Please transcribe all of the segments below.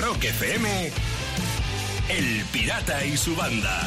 Rock FM, El Pirata y su banda.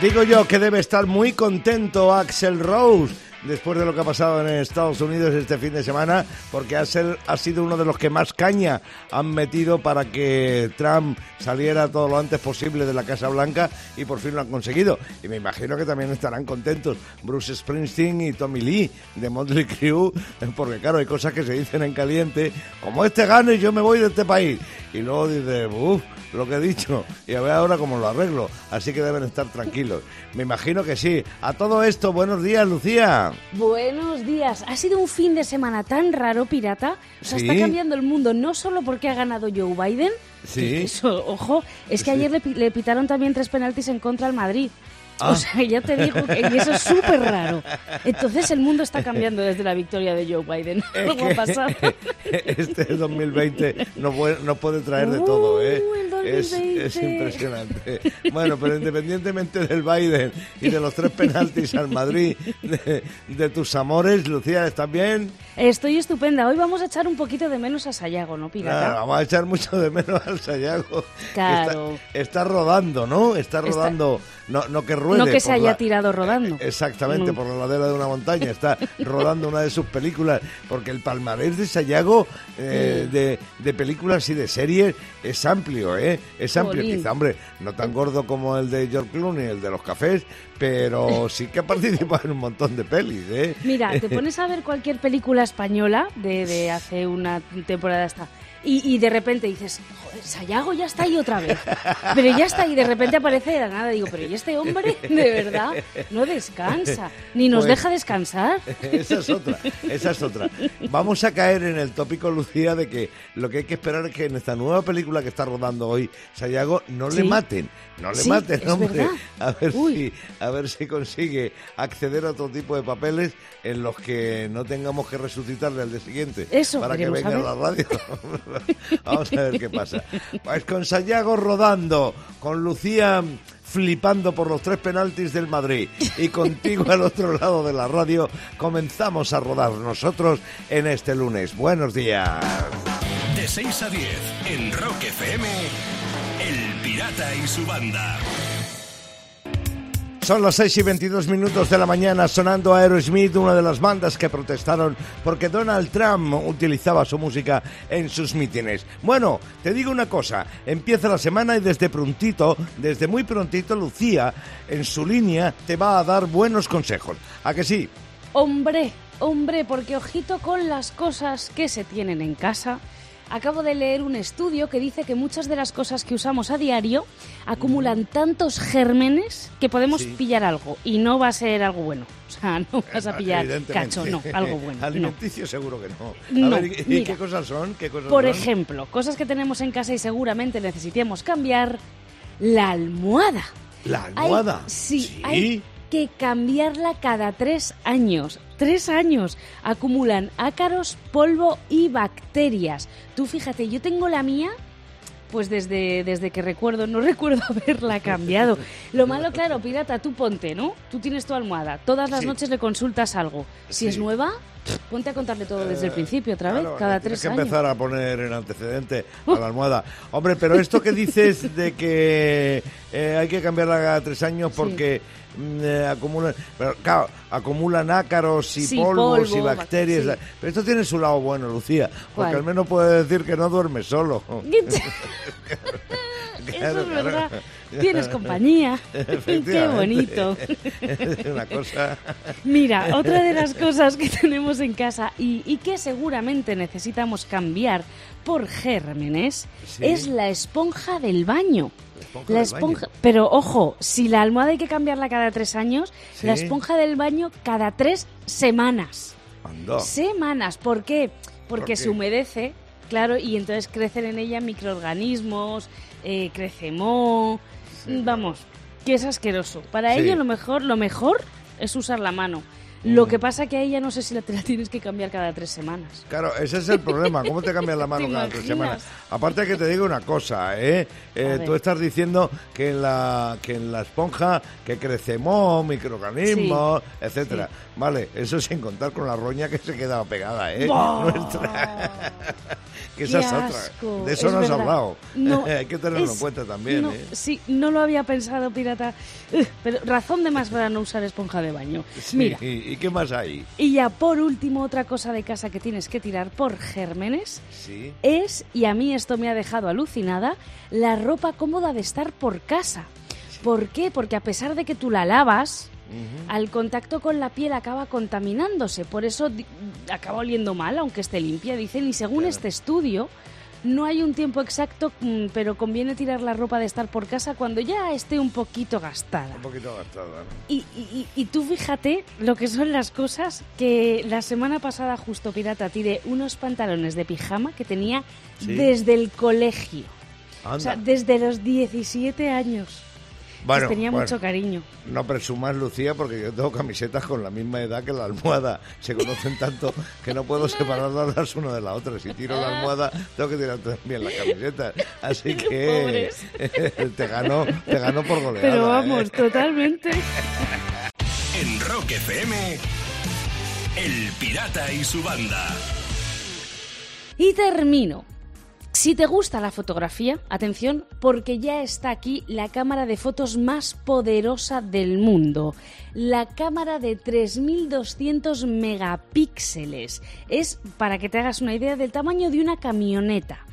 Digo yo que debe estar muy contento Axel Rose después de lo que ha pasado en Estados Unidos este fin de semana, porque Axel ha sido uno de los que más caña han metido para que Trump saliera todo lo antes posible de la Casa Blanca y por fin lo han conseguido. Y me imagino que también estarán contentos Bruce Springsteen y Tommy Lee de Motley Crue, porque claro, hay cosas que se dicen en caliente, como este gane yo me voy de este país. Y luego dice, uff, lo que he dicho, y a ver ahora cómo lo arreglo. Así que deben estar tranquilos. Me imagino que sí. A todo esto, buenos días, Lucía. Buenos días. Ha sido un fin de semana tan raro, pirata. O sea, está cambiando el mundo no solo porque ha ganado Joe Biden. Sí. Eso, ojo, es que Sí. ayer le, pi- le pitaron también tres penaltis en contra al Madrid. Ah. O sea, ya te digo que eso es súper raro. Entonces el mundo está cambiando desde la victoria de Joe Biden. Es ¿Cómo ha pasado? Este 2020 no puede, no puede traer de todo, ¿eh? Es, 2020. es impresionante. Bueno, pero independientemente del Biden y de los tres penaltis al Madrid, de, de tus amores, Lucía, ¿estás bien? Estoy estupenda. Hoy vamos a echar un poquito de menos a Sayago, ¿no, pirata? Nada, vamos a echar mucho de menos al Sayago. Claro. Está, está rodando, ¿no? Está Está- rodando, no, no que ruede. No que se haya la- tirado rodando. Exactamente, Mm. por la ladera de una montaña. Está rodando una de sus películas, porque el palmarés de Sayago eh, de, de películas y de series es amplio, ¿eh? Es amplio. Jolín. Quizá, hombre, no tan gordo como el de George Clooney, el de los cafés, pero sí que ha participado en un montón de pelis, ¿eh? Mira, te pones a ver cualquier película española de, de hace una temporada esta y, y de repente dices, joder, Sayago ya está ahí otra vez. Pero ya está ahí, de repente aparece de la nada. Digo, pero ¿y este hombre de verdad no descansa? Ni nos Pues- deja descansar. Esa es otra, esa es otra. Vamos a caer en el tópico, Lucía, de que lo que hay que esperar es que en esta nueva película que está rodando hoy Sayago no le maten, no le Sí, maten, hombre. verdad. A ver Uy. si, a ver si consigue acceder a otro tipo de papeles en los que no tengamos que resucitarle al día siguiente Eso, para que venga a la radio. Vamos a ver qué pasa. Pues con Sayago rodando, con Lucía flipando por los tres penaltis del Madrid y contigo al otro lado de la radio comenzamos a rodar nosotros en este lunes. Buenos días. De 6 a 10 en Rock FM, El Pirata y su banda. Son las 6 y 22 minutos de la mañana sonando Aerosmith, una de las bandas que protestaron porque Donald Trump utilizaba su música en sus mítines. Bueno, te digo una cosa, empieza la semana y desde prontito, desde muy prontito, Lucía, en su línea, te va a dar buenos consejos. ¿A que sí? Hombre, hombre, porque ojito con las cosas que se tienen en casa. Acabo de leer un estudio que dice que muchas de las cosas que usamos a diario acumulan tantos gérmenes que podemos Sí. pillar algo y no va a ser algo bueno. O sea, no vas a pillar Evidentemente. cacho, no, algo bueno. no. Alimenticio seguro que no. A No, ver, ¿y- ¿y mira. qué cosas son? ¿Qué cosas Por son? ejemplo, cosas que tenemos en casa y seguramente necesitemos cambiar, la almohada. La Hay- almohada. sí, hay que cambiarla cada tres años. Tres años. Acumulan ácaros, polvo y bacterias. Tú fíjate, yo tengo la mía. Pues desde, desde que recuerdo, no recuerdo haberla cambiado. Lo malo, claro, pirata, tú ponte, ¿no? Tú tienes tu almohada, todas las Sí. noches le consultas algo. Si es nueva, ponte a contarle todo desde el principio otra vez, Claro, cada tienes tres que años. empezar a poner en antecedente a la almohada. Hombre, pero esto que dices de que eh, hay que cambiarla cada tres años porque mm, eh, acumulan, pero, claro, acumulan ácaros y Sí, polvos y bacterias. sí. Pero esto tiene su lado bueno, Lucía, porque ¿Cuál? al menos puede decir que no duerme solo. Eso es claro. verdad. Tienes compañía. Qué bonito. Es una cosa. Mira, otra de las cosas que tenemos en casa y, y que seguramente necesitamos cambiar por gérmenes Sí. es la esponja del baño. esponja La esponja, pero ojo, si la almohada hay que cambiarla cada tres años, Sí. la esponja del baño cada tres semanas. Anda. Semanas, ¿por qué? Porque ¿Por se humedece, claro, y entonces crecen en ella microorganismos, eh, Sí. vamos, que es asqueroso. Para Sí. ello lo mejor, lo mejor es usar la mano. Lo que pasa que a ella no sé si la, te la tienes que cambiar cada tres semanas. Claro, ese es el problema. ¿Cómo te cambias la mano ¿Te cada tres semanas? Aparte que te digo una cosa, ¿eh? Eh, tú estás diciendo que en la que en la esponja que crece moho, microorganismos, etcétera. Vale, eso sin contar con la roña que se quedaba pegada, ¿eh? ¡Bah! Nuestra. que ¡Qué esa es otra. De eso Es no has hablado. No, Hay que tenerlo en cuenta también, no, ¿eh? Sí, no lo había pensado, pirata. Pero razón de más para no usar esponja de baño. Sí, Mira, ¿Y qué más hay? y ya por último, otra cosa de casa que tienes que tirar por gérmenes Sí. es, y a mí esto me ha dejado alucinada, la ropa cómoda de estar por casa. ¿Por qué? Porque a pesar de que tú la lavas, al contacto con la piel acaba contaminándose. Por eso acaba oliendo mal, aunque esté limpia. Dicen, y según este estudio, no hay un tiempo exacto, mm, pero conviene tirar la ropa de estar por casa cuando ya esté un poquito gastada. Un poquito gastada. ¿no? Y, y- y- y tú fíjate lo que son las cosas que la semana pasada justo Pirata tiré unos pantalones de pijama que tenía Sí. desde el colegio. Anda. O sea, desde los 17 años. Bueno, Les tenía bueno. mucho cariño. No presumas, Lucía, porque yo tengo camisetas con la misma edad que la almohada. Se conocen tanto que no puedo separarlas las una de la otra. Si tiro la almohada, tengo que tirar también las camisetas. Así que te ganó, te ganó por goleada. Pero ¿eh? vamos, totalmente. En Rock FM, El Pirata y su banda. Y termino. Si te gusta la fotografía, atención, porque ya está aquí la cámara de fotos más poderosa del mundo. La cámara de 3200 megapíxeles. Es, para que te hagas una idea, del tamaño de una camioneta.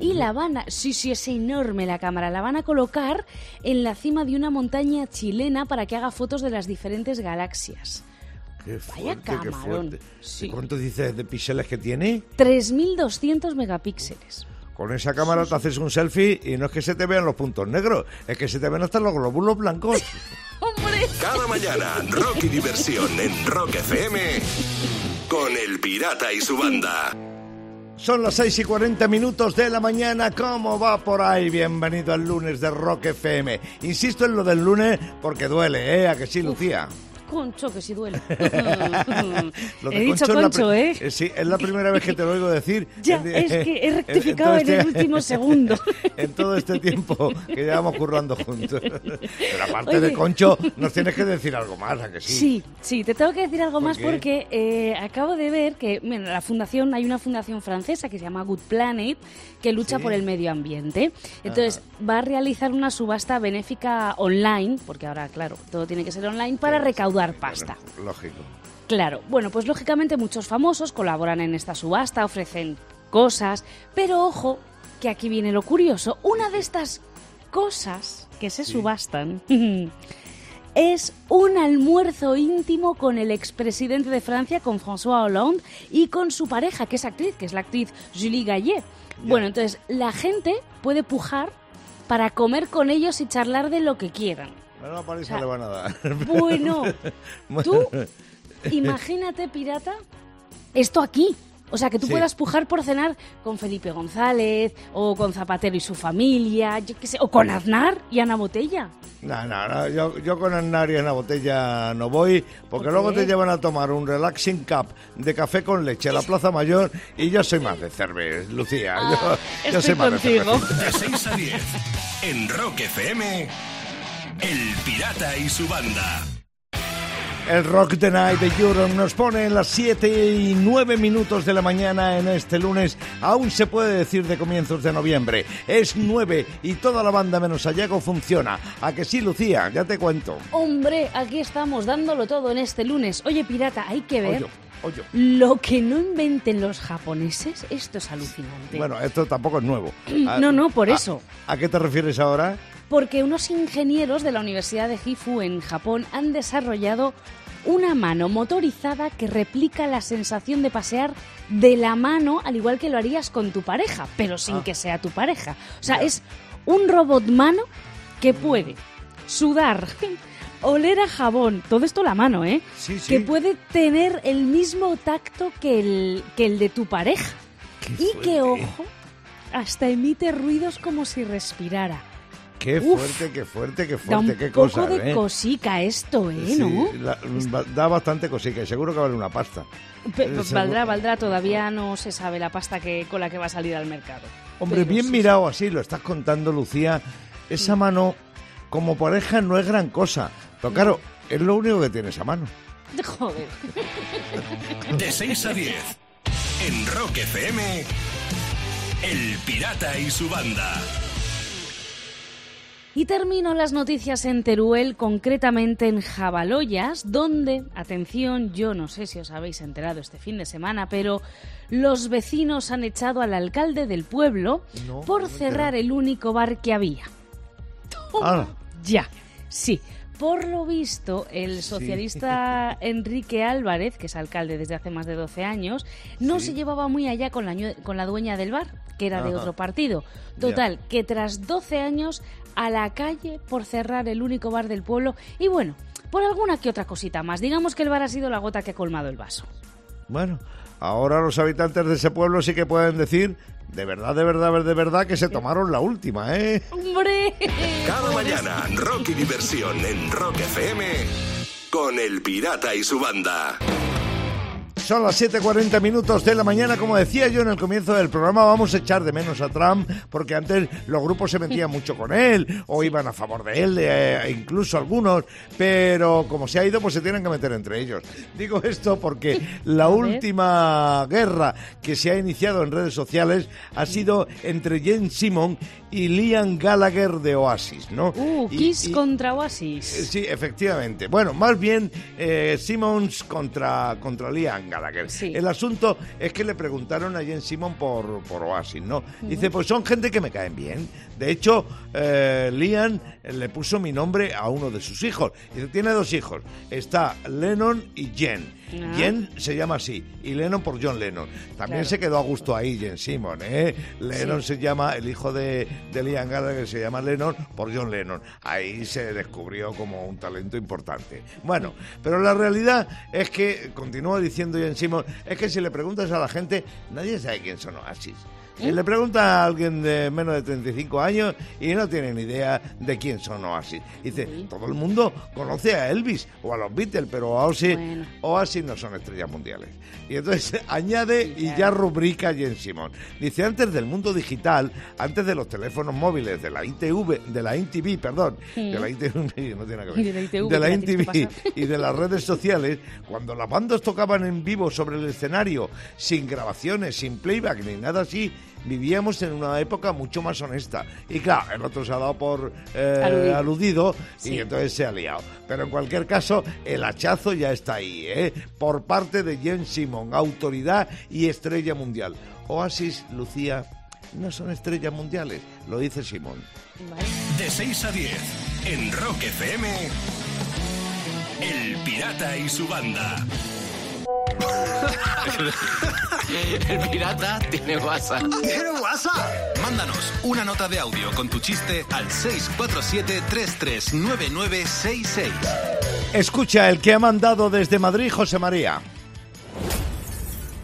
Y la van a, sí, sí, es enorme la cámara, la van a colocar en la cima de una montaña chilena para que haga fotos de las diferentes galaxias. Qué Vaya fuerte, qué camarón. fuerte. Sí. ¿Y cuánto dices de píxeles que tiene? 3200 megapíxeles. Con esa cámara te haces un selfie y no es que se te vean los puntos negros, es que se te ven hasta los glóbulos blancos. ¡Hombre! Cada mañana, rock y diversión en Rock FM con El Pirata y su banda. Son las 6 y 40 minutos de la mañana. ¿Cómo va por ahí? Bienvenido al lunes de Rock FM. Insisto en lo del lunes porque duele, ¿eh? ¿A que sí, Lucía? Concho, que sí duele. Lo He de dicho Concho es la concho, pri- ¿eh? Sí, es la primera vez que te lo oigo decir. Ya, En- es que he en- rectificado en el último segundo. En todo este tiempo que llevamos currando juntos. Pero aparte Oye. de Concho, nos tienes que decir algo más, ¿a que sí? Sí, sí, te tengo que decir algo ¿Por más qué? porque eh, acabo de ver que mira, la fundación, hay una fundación francesa que se llama Good Planet que lucha Sí. por el medio ambiente. Entonces va a realizar una subasta benéfica online, porque ahora, claro, todo tiene que ser online, para recaudar pasta. Lógico. Claro, bueno, pues lógicamente muchos famosos colaboran en esta subasta, ofrecen cosas, pero ojo, que aquí viene lo curioso, una de estas cosas que se subastan es un almuerzo íntimo con el expresidente de Francia, con François Hollande, y con su pareja, que es actriz, que es la actriz Julie Gallet. Bueno, entonces la gente puede pujar para comer con ellos y charlar de lo que quieran. Bueno, a París O sea, le van a dar. Bueno, tú imagínate, pirata, esto aquí. O sea, que tú Sí. puedas pujar por cenar con Felipe González, o con Zapatero y su familia, yo qué sé, o con Aznar y Ana Botella. No, no, no, yo, yo con Aznar y en la botella no voy, porque ¿Por luego te llevan a tomar un relaxing cup de café con leche a la Plaza Mayor y yo soy más de cerveza, Lucía. Ah, yo, yo estoy soy más de contigo. De 6 a 10 en Rock FM, El Pirata y su banda. El Rock the Night de Europe nos pone en las 7 y 9 minutos de la mañana en este lunes. Aún se puede decir de comienzos de noviembre. Es 9 y toda la banda menos Ayago funciona. ¿A que sí, Lucía? Ya te cuento. Hombre, aquí estamos dándolo todo en este lunes. Oye, pirata, hay que ver Oye, oye. lo que no inventen los japoneses. Esto es alucinante. Bueno, esto tampoco es nuevo. No, no, por ¿a- eso. ¿A qué te refieres ahora? Porque unos ingenieros de la Universidad de Gifu en Japón han desarrollado una mano motorizada que replica la sensación de pasear de la mano al igual que lo harías con tu pareja, pero sin Ah. que sea tu pareja. O sea, es un robot mano que puede sudar, oler a jabón, todo esto la mano, ¿eh? Sí, sí. Que puede tener el mismo tacto que el, que el de tu pareja. Qué Y que, ojo, hasta emite ruidos como si respirara. Qué Uf, fuerte, qué fuerte, qué Da un fuerte, qué poco cosa, de ¿eh? cosica esto, ¿eh? Sí, ¿No? la- da bastante cosica y seguro que vale una pasta. Pe- Eh, valdrá, valdrá, todavía no se sabe la pasta que con la que va a salir al mercado. Hombre, Pero bien sí, mirado así, lo estás contando, Lucía. Esa mano, como pareja, no es gran cosa. Pero claro, es lo único que tiene esa mano. Joder. De 6 a 10. En Rock FM. El Pirata y su banda. Y termino las noticias en Teruel, concretamente en Jabaloyas, donde, atención, yo no sé si os habéis enterado este fin de semana, pero los vecinos han echado al alcalde del pueblo No, por no cerrar el único bar que había. Hala. Ya, sí. Por lo visto, el socialista Enrique Álvarez, que es alcalde desde hace más de 12 años, no Sí. se llevaba muy allá con la, con la dueña del bar, que era de otro partido. Total, que tras 12 años a la calle por cerrar el único bar del pueblo y bueno, por alguna que otra cosita más. Digamos que el bar ha sido la gota que ha colmado el vaso. Bueno, ahora los habitantes de ese pueblo sí que pueden decir, de verdad, de verdad, de verdad, que se tomaron la última, ¿eh? ¡Hombre! Cada mañana, rock y diversión en Rock FM. Con el Pirata y su banda. Son las 7.40 minutos de la mañana. Como decía yo en el comienzo del programa, vamos a echar de menos a Trump porque antes los grupos se metían mucho con él o iban a favor de él, eh, incluso algunos, pero como se ha ido, pues se tienen que meter entre ellos. Digo esto porque la última guerra que se ha iniciado en redes sociales ha sido entre Jen Simon y Liam Gallagher de Oasis, ¿no? Uh, Y- Kiss y- contra Oasis. Sí, efectivamente. Bueno, más bien eh, Simmons contra, contra Liam Gallagher. Sí. El asunto es que le preguntaron a Jen Simmons por, por Oasis, ¿no? Dice, pues son gente que me caen bien. De hecho, eh, Liam le puso mi nombre a uno de sus hijos. Dice, tiene dos hijos. Está Lennon y Jen. Ah. Jen se llama así y Lennon por John Lennon. También Claro. se quedó a gusto ahí Jen Simon, ¿eh? Lennon se llama, el hijo de, de Liam Gallagher se llama Lennon por John Lennon. Ahí se descubrió como un talento importante. Bueno, pero la realidad es que, continúa diciendo Jen Simon, es que si le preguntas a la gente, nadie sabe quién son Oasis. Y le pregunta a alguien de menos de 35 años y no tiene ni idea de quién son Oasis. Dice, todo el mundo conoce a Elvis o a los Beatles, pero Oasis, Bueno. Oasis no son estrellas mundiales. Y entonces añade y Ya. rubrica Jen Simon. Dice, antes del mundo digital, antes de los teléfonos móviles, de la ITV, de la INTV, perdón, de la ITV, no tiene nada que ver, Y de la ITV, de la pasar. y de las redes sociales, cuando las bandas tocaban en vivo sobre el escenario, sin grabaciones, sin playback ni nada así, vivíamos en una época mucho más honesta. Y claro, el otro se ha dado por eh, Aludido. aludido y entonces se ha liado. Pero en cualquier caso, el hachazo ya está ahí, ¿eh? por parte de Jen Simon, autoridad y estrella mundial. Oasis, Lucía, no son estrellas mundiales, lo dice Simon. Vale. De 6 a 10. En Rock FM. El Pirata y su banda. El pirata tiene WhatsApp. ¿Tiene WhatsApp? Mándanos una nota de audio con tu chiste al 647-339966. Escucha el que ha mandado desde Madrid José María.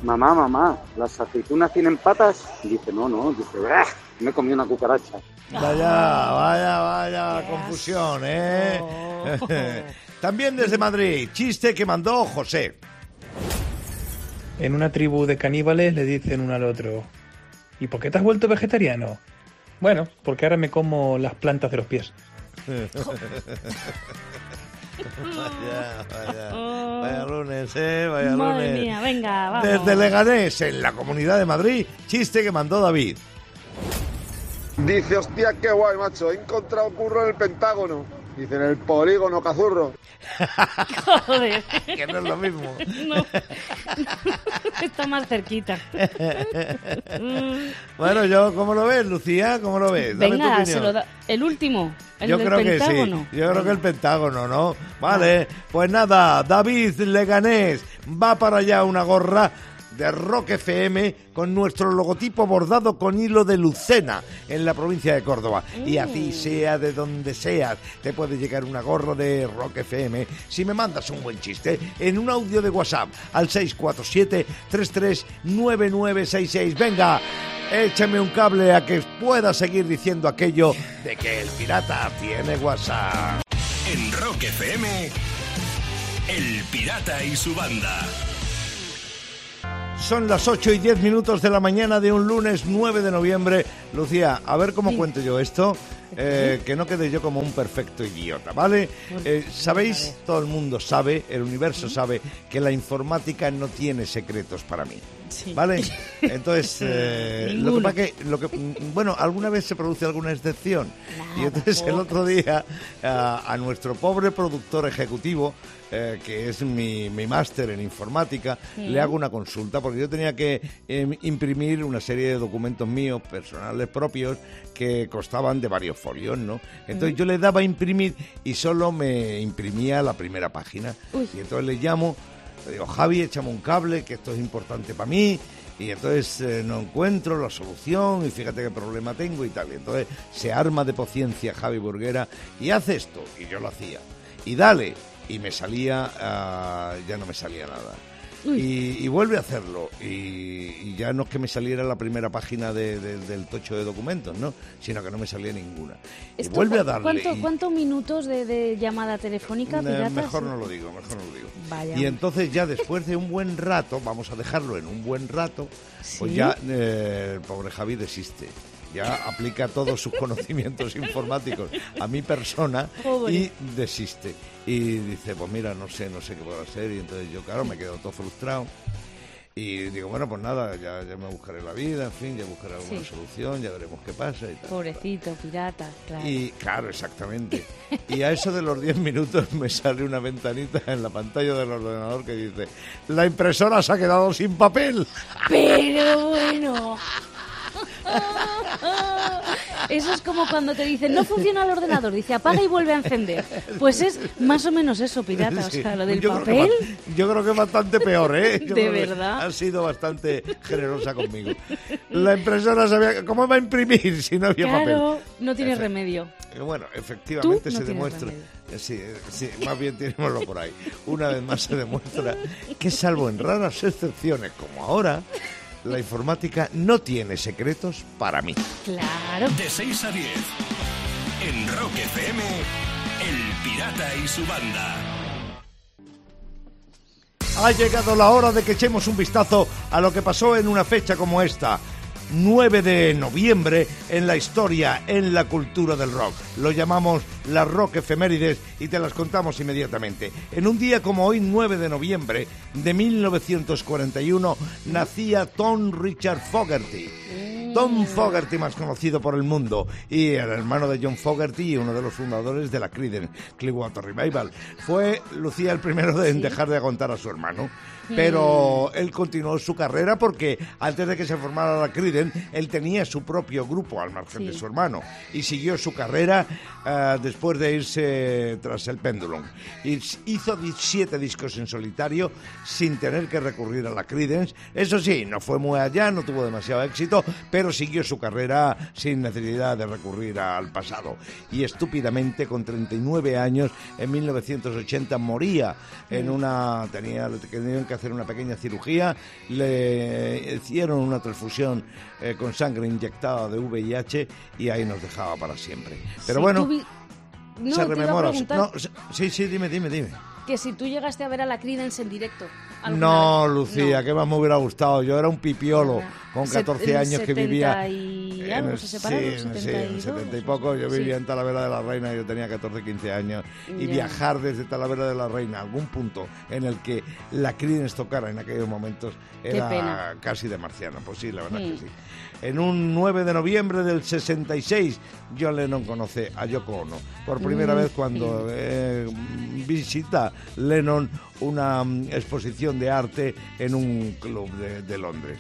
Mamá, mamá, ¿las aceitunas tienen patas? Y dice, no, no, dice, "Bah, me comí una cucaracha. Vaya, vaya, vaya confusión, ¿eh? También desde Madrid, chiste que mandó José. En una tribu de caníbales le dicen uno al otro, ¿y por qué te has vuelto vegetariano? Bueno, porque ahora me como las plantas de los pies. Vaya, vaya, vaya lunes, ¿eh? Vaya Madre lunes. mía, venga, vamos. Desde Leganés, en la Comunidad de Madrid, chiste que mandó David. Dice, hostia, qué guay, macho. He encontrado curro en el Pentágono. Dice, en el polígono, cazurro. Joder. Que no es lo mismo. No. Está más cerquita. Bueno, yo, ¿cómo lo ves, Lucía? ¿Cómo lo ves? Dame tu Venga, opinión. se lo da. El último. El Yo del creo que Pentágono. sí. Yo creo que el Pentágono, ¿no? Vale. Pues nada, David Leganés va para allá una gorra de Rock FM con nuestro logotipo bordado con hilo de Lucena en la provincia de Córdoba. Y a ti, sea de donde seas, te puede llegar una gorra de Rock FM si me mandas un buen chiste en un audio de WhatsApp al 647-339966. Venga, Échame un cable a que pueda seguir diciendo aquello de que el pirata tiene WhatsApp. En Rock FM, El Pirata y su banda. Son las 8 y 10 minutos de la mañana de un lunes 9 de noviembre. Lucía, a ver cómo cuento yo esto. Eh, que no quede yo como un perfecto idiota, ¿vale? Eh, Sabéis, todo el mundo sabe, el universo sabe que la informática no tiene secretos para mí. Sí. ¿Vale? Entonces, eh, lo que pasa que, lo que, bueno, alguna vez se produce alguna excepción. y entonces el otro día a, a nuestro pobre productor ejecutivo, eh, que es mi, mi máster en informática, le hago una consulta porque yo tenía que em, imprimir una serie de documentos míos personales propios que costaban de varios folios, ¿no? Entonces yo le daba a imprimir y solo me imprimía la primera página. Uy. Y entonces le llamo, le digo, Javi, échame un cable, que esto es importante para mí. Y entonces eh, no encuentro la solución y fíjate qué problema tengo y tal. Y entonces se arma de paciencia Javi Burguera y hace esto. Y yo lo hacía. Y dale. Y me salía, ah, ya no me salía nada. Y, y vuelve a hacerlo. Y, y ya no es que me saliera la primera página de- de- del tocho de documentos, ¿no? Sino que no me salía ninguna. Y vuelve a ¿cu- darle. ¿cuánto- y- ¿Cuántos minutos de, de llamada telefónica, mejor no lo digo, mejor no lo digo. Vaya. Y entonces ya después de un buen rato, vamos a dejarlo en un buen rato, pues ya eh, el pobre Javi desiste. Ya aplica todos sus conocimientos informáticos a mi persona Pobre. y desiste. Y dice, pues mira, no sé, no sé qué puedo hacer. Y entonces yo, claro, me quedo todo frustrado. Y digo, bueno, pues nada, ya, ya me buscaré la vida, en fin, ya buscaré alguna Sí. solución, ya veremos qué pasa y tal. Pobrecito, pirata, claro. Y claro, exactamente. Y a eso de los 10 minutos me sale una ventanita en la pantalla del ordenador que dice, la impresora se ha quedado sin papel. Pero bueno. Eso es como cuando te dicen, no funciona el ordenador, dice apaga y vuelve a encender. Pues es más o menos eso, pirata. O Sí. sea, lo del Yo creo que papel. ba- yo creo que es bastante peor, ¿eh? Yo ¿De creo verdad? Ha sido bastante generosa conmigo. La impresora sabía... ¿Cómo va a imprimir si no había Claro, papel? no tiene Efe- remedio. Eh, Bueno, efectivamente no se demuestra, eh, sí, eh, sí, más bien tenémoslo por ahí. Una vez más se demuestra que salvo en raras excepciones como ahora, la informática no tiene secretos para mí. Claro. De 6 a 10. En Rock FM, El Pirata y su banda. Ha llegado la hora de que echemos un vistazo a lo que pasó en una fecha como esta. 9 de noviembre en la historia, en la cultura del rock. Lo llamamos las rock efemérides y te las contamos inmediatamente. En un día como hoy, 9 de noviembre de 1941, nacía Tom Richard Fogerty. Tom Fogerty, más conocido por el mundo, y el hermano de John Fogerty y uno de los fundadores de la Creedence Clearwater Revival. Fue Lucía el primero en dejar de aguantar a su hermano. Pero él continuó su carrera porque antes de que se formara la Creedence, él tenía su propio grupo al margen de su hermano y siguió su carrera ah, después de irse tras el. Y s- hizo 17 discos en solitario sin tener que recurrir a la Creedence. Eso sí, no fue muy allá, no tuvo demasiado éxito, pero siguió su carrera sin necesidad de recurrir al pasado. Y estúpidamente, con 39 años, en 1980 moría en una... Tenía, tenían que hacer una pequeña cirugía, le hicieron una transfusión eh, con sangre inyectada de VIH y ahí nos dejaba para siempre. Pero bueno... tú vi- No, se rememora. No, sí, sí, dime, dime, dime. Que si tú llegaste a ver a la Creedence en directo. No, vez. Lucía, No. que más me hubiera gustado. Yo era un pipiolo con Set- 14 en años que vivía. 70 y en algo, el- se separaron, sí, en- sí, en 72, 70 y poco. Yo sí. vivía en Talavera de la Reina, yo tenía 14, 15 años. Y viajar desde Talavera de la Reina a algún punto en el que la Creedence tocara en aquellos momentos era casi de marciano. Pues sí, la verdad Mm. que sí. En un 9 de noviembre del 66, John Lennon conoce a Yoko Ono. Por primera Mm, vez cuando eh, visita Lennon una mm, exposición de arte en un club de, de Londres.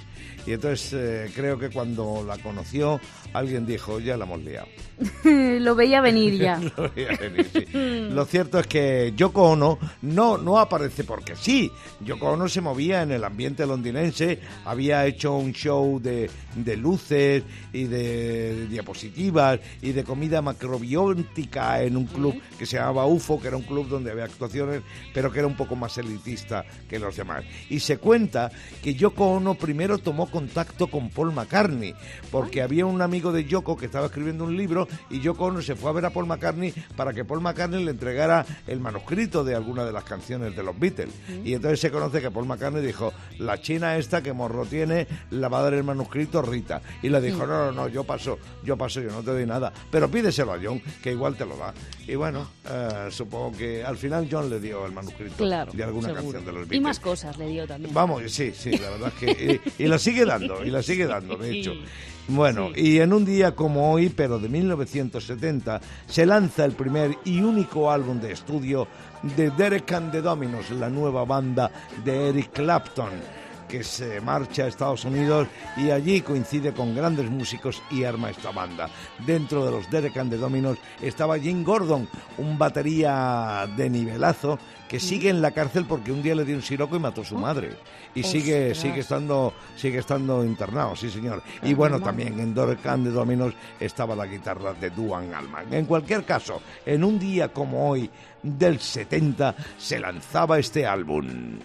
Y entonces eh, creo que cuando la conoció, alguien dijo, ya la hemos liado. Lo veía venir ya. Lo veía venir, sí. Lo cierto es que Yoko Ono no, no aparece porque sí. Yoko Ono se movía en el ambiente londinense, había hecho un show de, de luces y de diapositivas y de comida macrobiótica en un club que se llamaba UFO, que era un club donde había actuaciones, pero que era un poco más más elitista que los demás. Y se cuenta que Yoko Ono primero tomó contacto con Paul McCartney, porque había un amigo de Yoko que estaba escribiendo un libro y Yoko Ono se fue a ver a Paul McCartney para que Paul McCartney le entregara el manuscrito de alguna de las canciones de los Beatles. Y entonces se conoce que Paul McCartney dijo, la china esta que morro tiene, la va a dar el manuscrito Rita. Y le dijo, no, no, no, yo paso, yo paso, yo no te doy nada, pero pídeselo a John, que igual te lo da. Y bueno, eh, supongo que al final John le dio el manuscrito Claro, de alguna seguro. canción de los Y Beatles. más cosas le dio también. Vamos, sí, sí, la verdad es que... Y, y la sigue dando, y la sigue dando, de hecho. Bueno, Sí. y en un día como hoy, pero de 1970, se lanza el primer y único álbum de estudio de Derek and the Dominos, la nueva banda de Eric Clapton que se marcha a Estados Unidos y allí coincide con grandes músicos y arma esta banda. Dentro de los Derek and the Dominos estaba Jim Gordon, un batería de nivelazo que sigue en la cárcel porque un día le dio un siroco y mató a su madre. Y sigue, sigue estando, sigue estando internado, sí señor. Y bueno, también en Derek and the Dominos estaba la guitarra de Duan Allman. En cualquier caso, en un día como hoy del 70 se lanzaba este álbum.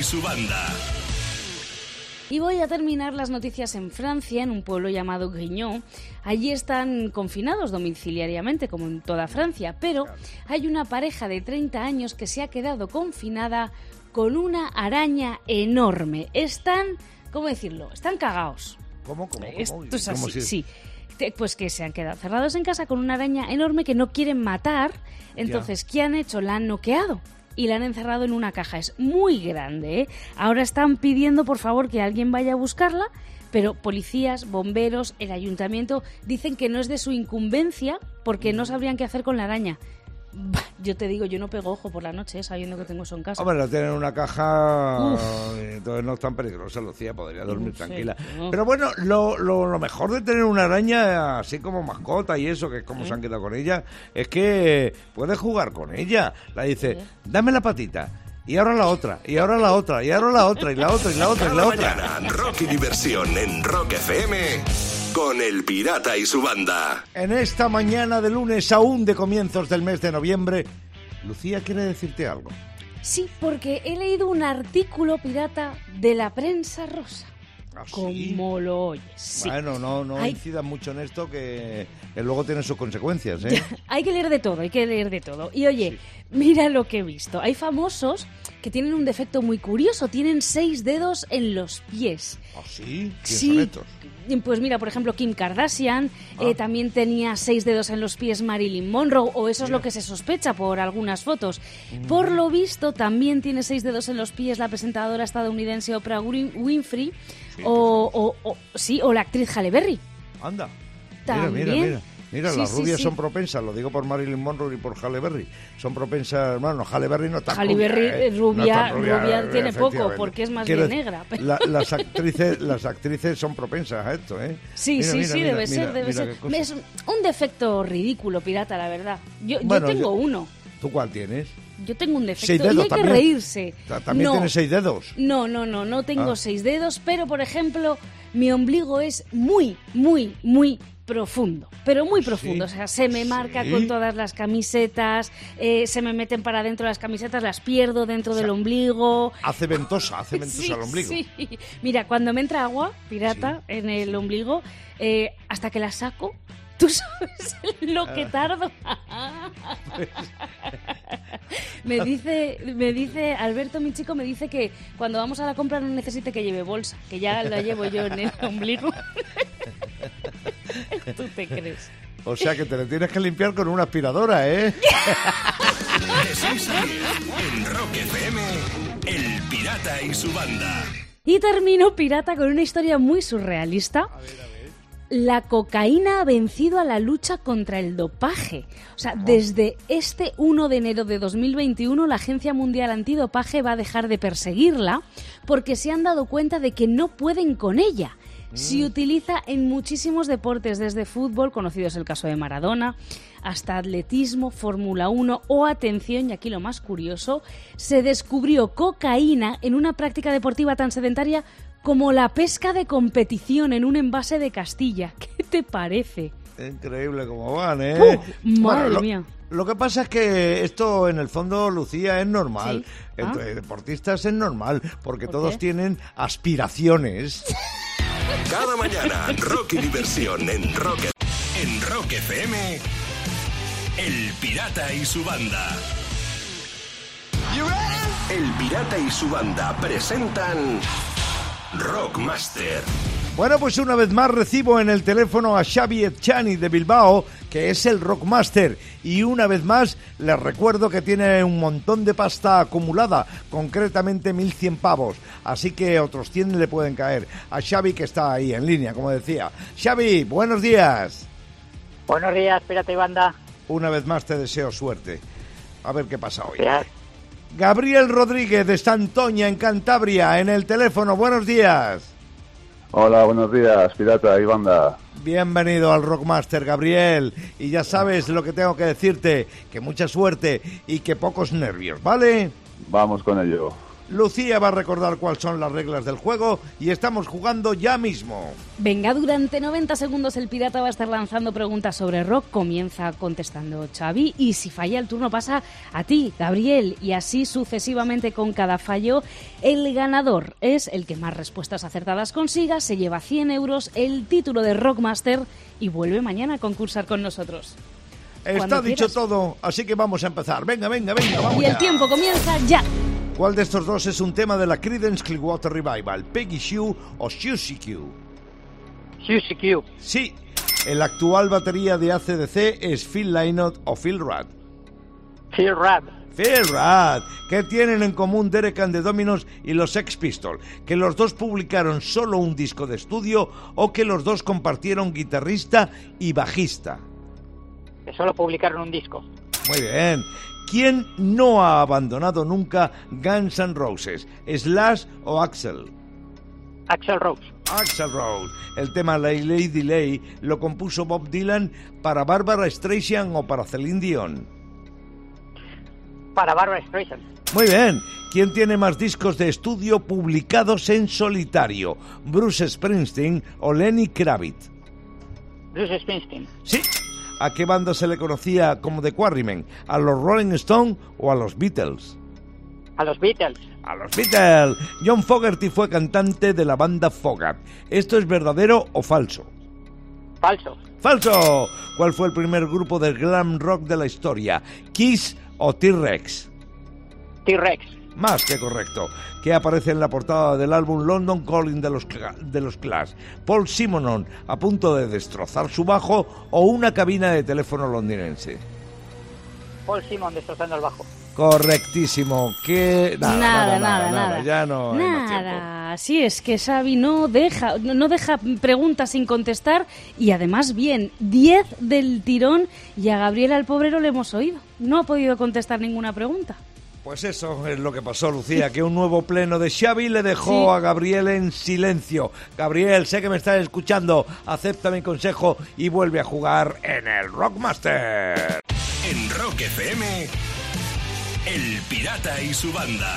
Y su banda. Y voy a terminar las noticias en Francia, en un pueblo llamado Grignon. Allí están confinados domiciliariamente, como en toda Francia, pero hay una pareja de 30 años que se ha quedado confinada con una araña enorme. Están, ¿cómo decirlo? Están cagados. ¿Cómo, cómo, cómo? Esto es ¿Cómo así, si- sí. Pues que se han quedado cerrados en casa con una araña enorme que no quieren matar. Entonces, ¿qué han hecho? La han noqueado y la han encerrado en una caja. Es muy grande, ¿eh? Ahora están pidiendo, por favor, que alguien vaya a buscarla. Pero policías, bomberos, el ayuntamiento dicen que no es de su incumbencia porque no sabrían qué hacer con la araña. Yo te digo, yo no pego ojo por la noche ¿eh? sabiendo que tengo eso en casa. Hombre, la tienen en una caja, Uf. eh, entonces no es tan peligrosa, Lucía, podría dormir tranquila. no. Pero bueno, lo, lo, lo mejor de tener una araña así como mascota y eso, que es como se han quedado con ella, es que puedes jugar con ella. La dice, dame la patita, y ahora la otra, y ahora la otra, y ahora la otra, y la otra, y la otra, y la otra. mañana, rock y diversión en Rock FM con El Pirata y su banda. En esta mañana de lunes, aún de comienzos del mes de noviembre, Lucía quiere decirte algo. Sí, porque he leído un artículo pirata de la prensa rosa. ¿Ah, sí? Como lo oyes. sí. Bueno, no, no incidas mucho en esto que, que luego tiene sus consecuencias, ¿eh? Hay que leer de todo, hay que leer de todo. Y oye, mira lo que he visto. Hay famosos que tienen un defecto muy curioso. Tienen seis dedos en los pies. ¿Ah, sí? ¿Quién Sí. son estos? Pues mira, por ejemplo, Kim Kardashian Ah. eh, también tenía seis dedos en los pies Marilyn Monroe, o eso es lo que se sospecha por algunas fotos. Mm. Por lo visto, también tiene seis dedos en los pies la presentadora estadounidense Oprah Win- Winfrey, o, o- o- sí, o la actriz Halle Berry. Anda. También. Mira, mira, mira. Mira, Sí, las rubias sí. son propensas, lo digo por Marilyn Monroe y por Halle Berry. Son propensas, bueno, Halle Berry no está Halle Berry, eh, rubia- rubia eh, tiene poco, porque es más Quiero bien negra, la- las, actrices, las actrices son propensas a esto, ¿eh? Sí, Mira, sí, mira, sí, mira, debe ser, debe ser. Es un defecto ridículo, pirata, la verdad. Yo, yo tengo yo- uno. ¿Tú cuál tienes? Yo tengo un defecto. ¿Seis y hay que reírse. Ta- ¿También no, tienes seis dedos? No, no, no, no tengo Ah. seis dedos, pero por ejemplo, mi ombligo es muy, muy, muy profundo, pero muy profundo, o sea, se me marca ¿Sí? con todas las camisetas, eh, se me meten para dentro las camisetas, las pierdo dentro del ombligo. Hace ventosa, hace ventosa Sí, el ombligo. sí. Mira, cuando me entra agua, pirata, en el ombligo, eh, hasta que la saco, tú sabes lo que Ah. tardo. me dice, me dice, Alberto, mi chico, me dice que cuando vamos a la compra no necesite que lleve bolsa, que ya la llevo yo en el ombligo. ¿Tú te crees? O sea que te le tienes que limpiar con una aspiradora, ¿eh? De 6 a 10 en Rock FM, El Pirata y su banda. Y termino, pirata, con una historia muy surrealista. la cocaína ha vencido a la lucha contra el dopaje. O sea, desde este 1 de enero de 2021 la Agencia Mundial Antidopaje va a dejar de perseguirla porque se han dado cuenta de que no pueden con ella. Se utiliza en muchísimos deportes, desde fútbol, conocido es el caso de Maradona, hasta atletismo, Fórmula 1 o, atención, y aquí lo más curioso, se descubrió cocaína en una práctica deportiva tan sedentaria como la pesca de competición en un envase de Castilla. ¿Qué te parece? Increíble cómo van, ¿eh? Madre lo, mía. Lo que pasa es que esto, en el fondo, Lucía, es normal. Sí. Entre Ah. deportistas es normal, porque ¿Por todos qué? tienen aspiraciones. Cada mañana, Rock y diversión en Rock, en Rock FM. El Pirata y su banda. El Pirata y su banda presentan Rockmaster. Bueno, pues una vez más recibo en el teléfono a Xavi Etchani de Bilbao, que es el Rockmaster. Y una vez más les recuerdo que tiene un montón de pasta acumulada, concretamente 1.100 pavos. Así que otros 100 le pueden caer a Xavi, que está ahí en línea, como decía. Xavi, buenos días. Buenos días, y Banda. Una vez más te deseo suerte. A ver qué pasa hoy. Gracias. Gabriel Rodríguez de Santoña, en Cantabria, en el teléfono. Buenos días. Hola, buenos días, pirata y banda. Bienvenido al Rockmaster, Gabriel. Y ya sabes lo que tengo que decirte, que mucha suerte y que pocos nervios, ¿vale? Vamos con ello. Lucía va a recordar cuáles son las reglas del juego y estamos jugando ya mismo. Venga, durante 90 segundos el pirata va a estar lanzando preguntas sobre rock. Comienza contestando Xavi y si falla el turno pasa a ti, Gabriel, y así sucesivamente con cada fallo. El ganador es el que más respuestas acertadas consiga, se lleva 100 euros, el título de Rockmaster y vuelve mañana a concursar con nosotros. Está Cuando dicho quieras. todo, así que vamos a empezar. Venga, venga, venga, vamos Y el ya. tiempo comienza ya. ¿Cuál de estos dos es un tema de la Creedence Clearwater Revival? ¿Peggy Sue o Susie Q? Susie Q. Sí, el actual batería de ACDC es Phil Lynott o Phil Rudd. Phil Rudd. Phil Rudd. ¿Qué tienen en común Derek and the Dominos y los Sex Pistols? ¿Que los dos publicaron solo un disco de estudio o que los dos compartieron guitarrista y bajista? Que solo publicaron un disco. Muy bien. ¿Quién no ha abandonado nunca Guns N' Roses? ¿Slash o Axel? Axel Rose. Axel Rose. El tema Lady Delay lo compuso Bob Dylan para Barbara Streisand o para Celine Dion. Para Barbara Streisand. Muy bien. ¿Quién tiene más discos de estudio publicados en solitario? ¿Bruce Springsteen o Lenny Kravitz? Bruce Springsteen. Sí. ¿A qué banda se le conocía como The Quarrymen? ¿A los Rolling Stones o a los Beatles? A los Beatles. A los Beatles. John Fogerty fue cantante de la banda Fogart. ¿Esto es verdadero o falso? Falso. ¡Falso! ¿Cuál fue el primer grupo de glam rock de la historia? ¿Kiss o T-Rex? T-Rex. Más que correcto. ¿Qué aparece en la portada del álbum London Calling de los, Cla- de los Clash? ¿Paul Simonon a punto de destrozar su bajo o una cabina de teléfono londinense? Paul Simon destrozando el bajo. Correctísimo. ¿Qué? Nada, nada, nada. Ya no. Nada. Sí, es que Xavi no deja, no no deja preguntas sin contestar y además bien, 10 del tirón y a Gabriel al pobrero le hemos oído. No ha podido contestar ninguna pregunta. Pues eso es lo que pasó, Lucía, que un nuevo pleno de Xavi le dejó Sí. a Gabriel en silencio. Gabriel, sé que me estás escuchando, acepta mi consejo y vuelve a jugar en el Rockmaster. En Rock FM, El Pirata y su banda.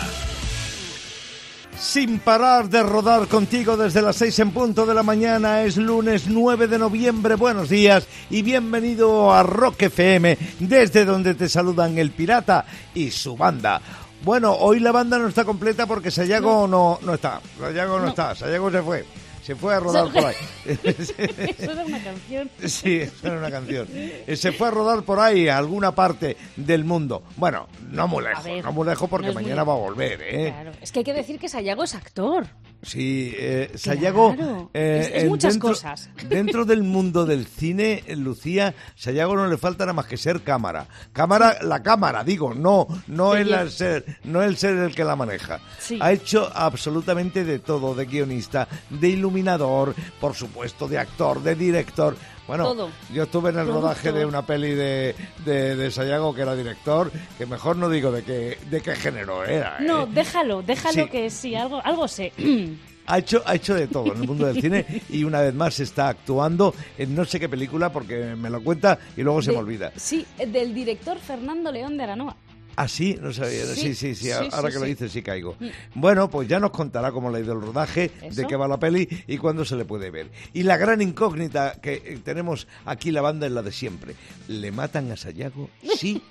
Sin parar de rodar contigo desde las 6 en punto de la mañana, es lunes 9 de noviembre. Buenos días y bienvenido a Rock FM, desde donde te saludan el pirata y su banda. Bueno, hoy la banda no está completa porque Sayago no, no, está. Sayago no, No. está, Sayago se fue. Se fue a rodar por ahí. Eso era una canción. Sí, eso era una canción. Eh, Se fue a rodar por ahí, a alguna parte del mundo. Bueno, no muy lejos, ver, no muy lejos porque no es muy mañana va a volver, ¿eh? Claro, es que hay que decir que Sayago es actor. Sí, eh, Sayago. Claro, eh, es- muchas dentro, cosas. Dentro del mundo del cine, eh, Lucía, Sayago no le falta nada más que ser cámara. Cámara, la cámara, digo, no, no el lleva- ser, no el ser el que la maneja. Sí. Ha hecho absolutamente de todo, de guionista, de iluminador, por supuesto, de actor, de director. Bueno, Todo. yo estuve en el rodaje de una peli de, de, de Sayago que era director, que mejor no digo de qué, de qué género era. ¿eh? No, déjalo, déjalo Sí. que sí, algo, algo sé. Ha hecho, ha hecho de todo en el mundo del cine y una vez más está actuando en no sé qué película porque me lo cuenta y luego se me olvida. Sí, del director Fernando León de Aranoa. Ah, sí, no sabía. Sí, sí, Sí, sí, sí, ahora sí, que lo dices sí caigo. Bueno, pues ya nos contará cómo le ha ido el rodaje, Eso. de qué va la peli y cuándo se le puede ver. Y la gran incógnita que eh, tenemos aquí la banda es la de siempre. ¿Le matan a Sayago? ¿Sí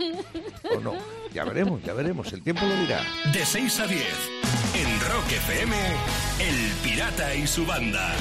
o no? Ya veremos, ya veremos, el tiempo lo dirá. De 6 a 10, en Rock FM, El Pirata y su banda.